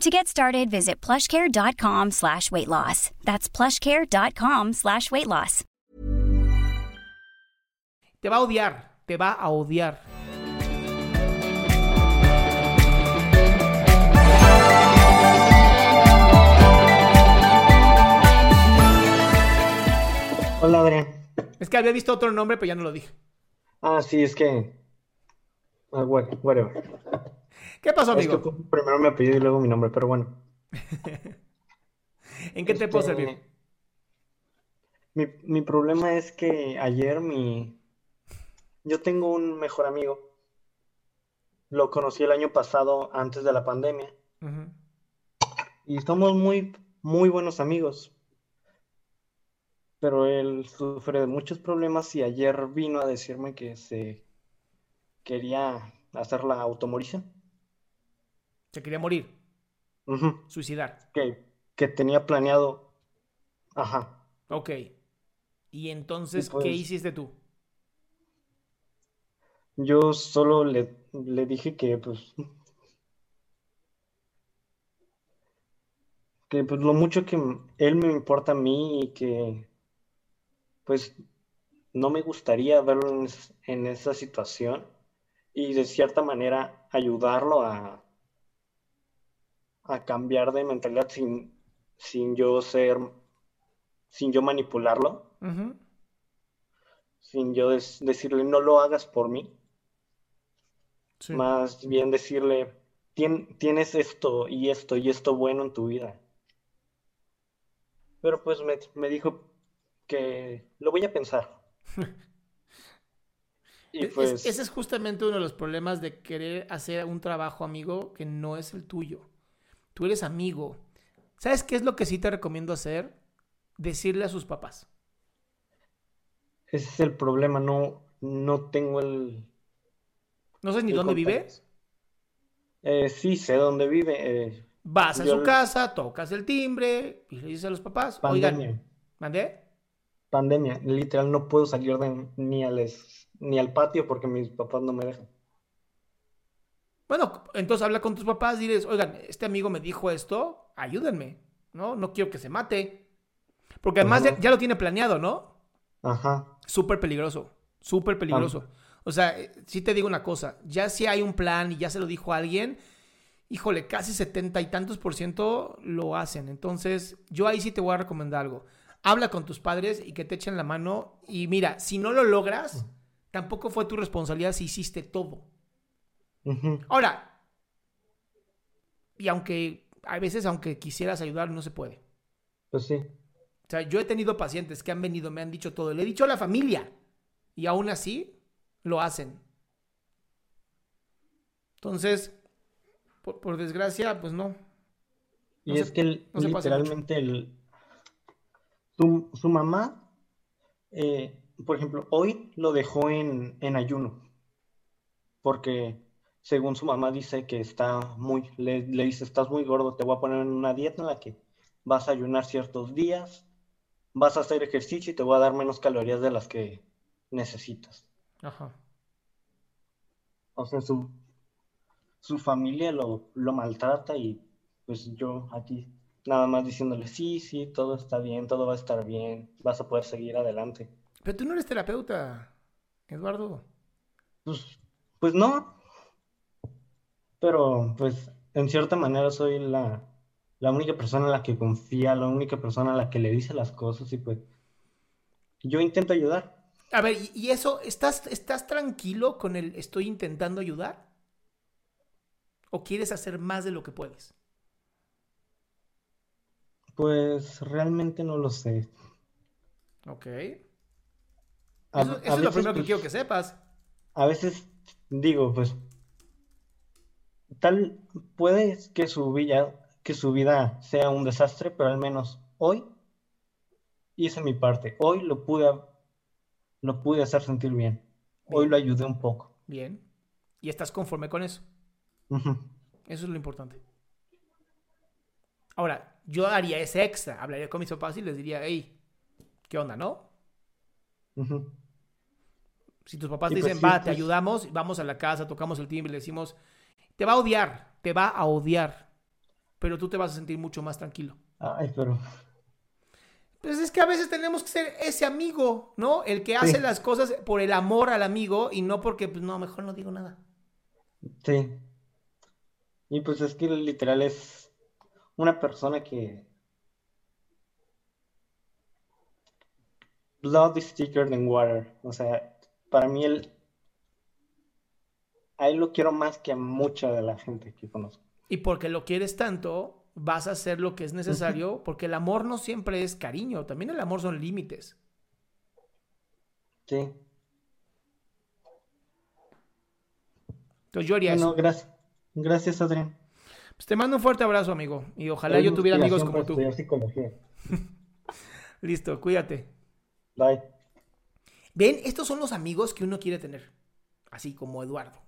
To get started, visit plushcare.com slash weight loss. That's plushcare.com slash weight loss. Te va a odiar, te va a odiar. Hola, Adrián. Es que había visto otro nombre, pero ya no lo dije. Ah, sí, es que. ah, wha- whatever. ¿Qué pasó, Es que amigo? primero mi apellido y luego mi nombre, pero bueno. ¿En qué te puedo Este, servir? Mi, mi problema es que ayer mi. Yo tengo un mejor amigo. Lo conocí el año pasado, antes de la pandemia. Y somos muy, muy buenos amigos. Pero él sufre de muchos problemas y ayer vino a decirme que se quería hacer la automorición. Se quería morir, suicidar. Que, que tenía planeado. Ajá. Ok. Y entonces, Y pues- ¿qué hiciste tú? Yo solo le, le dije que pues que pues lo mucho que él me importa a mí y que pues no me gustaría verlo en esa situación y de cierta manera ayudarlo a, a cambiar de mentalidad sin, sin yo ser, sin yo manipularlo, sin yo decirle no lo hagas por mí. Sí. Más bien decirle, "Tien- tienes esto y esto y esto bueno en tu vida. Pero pues me, me dijo que lo voy a pensar. Y Es- pues, ese es justamente uno de los problemas de querer hacer un trabajo amigo que no es el tuyo. Tú eres amigo. ¿Sabes qué es lo que sí te recomiendo hacer? Decirle a sus papás. ese es el problema, no, no tengo el, No sé ni dónde vive. Eh, sí, sé dónde vive. eh, Vas a su casa, tocas el timbre y le dices a los papás, oigan, pandemia, ¿mandé? pandemia. Literal, no puedo salir de- ni al, ni al patio porque mis papás no me dejan. Bueno, entonces habla con tus papás, diles, oigan, este amigo me dijo esto, ayúdenme, ¿no? No quiero que se mate. Porque además ya, lo tiene planeado, ¿no? Ajá. Súper peligroso, súper peligroso. O sea, eh, sí te digo una cosa, ya si hay un plan y ya se lo dijo a alguien, híjole, casi setenta y tantos por ciento lo hacen. Entonces, yo ahí sí te voy a recomendar algo. Habla con tus padres y que te echen la mano. Y mira, si no lo logras, tampoco fue tu responsabilidad si hiciste todo. Ahora, y aunque a veces, aunque quisieras ayudar, no se puede. Pues sí. O sea, yo he tenido pacientes que han venido, me han dicho todo, le he dicho a la familia, y aún así lo hacen. Entonces, por, por desgracia, pues no. Y se- es que el- no literalmente el, su, su mamá, eh, por ejemplo, hoy lo dejó en, en ayuno, porque según su mamá dice que está muy, le, le dice, estás muy gordo, te voy a poner en una dieta en la que vas a ayunar ciertos días, vas a hacer ejercicio y te voy a dar menos calorías de las que necesitas. Ajá. O sea, su, su familia lo, lo maltrata y pues yo aquí nada más diciéndole, sí, sí, todo está bien, todo va a estar bien, vas a poder seguir adelante. Pero tú no eres terapeuta, Eduardo. Pues, pues no, pero pues en cierta manera soy la, la única persona en la que confía, la única persona a la que le dice las cosas y pues yo intento ayudar. A ver, ¿y eso, estás, estás tranquilo con el estoy intentando ayudar? ¿O quieres hacer más de lo que puedes? Pues realmente no lo sé. Ok. A, Eso, es lo primero que pues, quiero que sepas. a veces digo, pues, tal puede que su vida, que su vida sea un desastre, pero al menos hoy hice mi parte. Hoy lo pude, lo pude hacer sentir bien. Hoy Bien. lo ayudé un poco. Bien. Y estás conforme con eso. Eso es lo importante. Ahora, yo haría ese extra. Hablaría con mis papás y les diría, hey, ¿qué onda, no? Si tus papás Y te pues dicen, sí, va, te pues- ayudamos, vamos a la casa, tocamos el timbre y le decimos, te va a odiar, te va a odiar, pero tú te vas a sentir mucho más tranquilo. Ay, pero Pues es que a veces tenemos que ser ese amigo, ¿no? El que hace Sí. las cosas por el amor al amigo y no porque, pues no, mejor no digo nada. sí. Y pues es que literal es una persona que blood is thicker than water. O sea, para mí él a él lo quiero más que a mucha de la gente que conozco. Y porque lo quieres tanto, vas a hacer lo que es necesario, porque el amor no siempre es cariño, también el amor son límites. Sí. Entonces yo haría Bueno, eso. gracias. Gracias, Adrián. Pues te mando un fuerte abrazo, amigo. Y ojalá yo tuviera amigos como tú. psicología. Listo, cuídate. Bye. Ven, estos son los amigos que uno quiere tener. Así como Eduardo.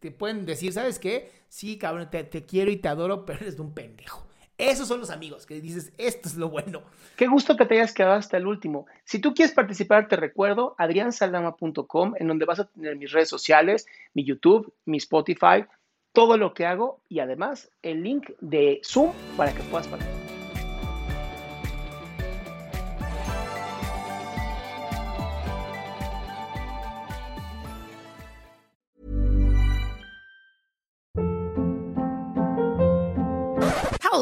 Te pueden decir, ¿sabes qué? Sí, cabrón, te, te quiero y te adoro, pero eres de un pendejo. Esos son los amigos que dices, esto es lo bueno. Qué gusto que te hayas quedado hasta el último. Si tú quieres participar, te recuerdo adriansaldama.com, en donde vas a tener mis redes sociales, mi YouTube, mi Spotify, todo lo que hago y además el link de Zoom para que puedas participar.